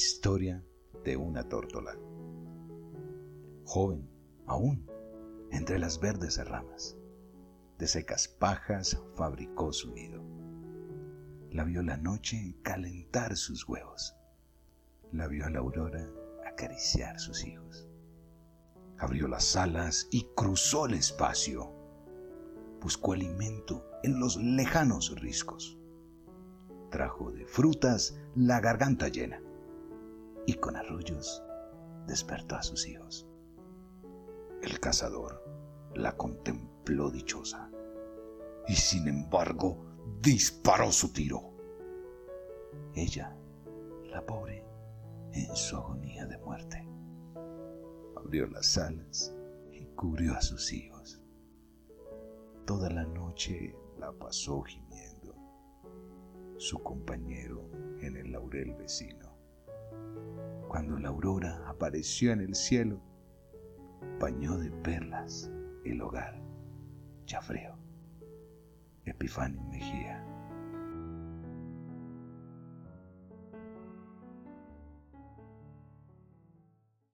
Historia de una tórtola. Joven, aún, entre las verdes ramas, de secas pajas fabricó su nido. La vio la noche calentar sus huevos. La vio la aurora acariciar sus hijos. Abrió las alas y cruzó el espacio. Buscó alimento en los lejanos riscos. Trajo de frutas la garganta llena y con arrullos despertó a sus hijos. El cazador la contempló dichosa y sin embargo disparó su tiro. Ella, la pobre, en su agonía de muerte, abrió las alas y cubrió a sus hijos. Toda la noche la pasó gimiendo su compañero en el laurel vecino. Cuando la aurora apareció en el cielo, bañó de perlas el hogar ya frío. Epifanio Mejía.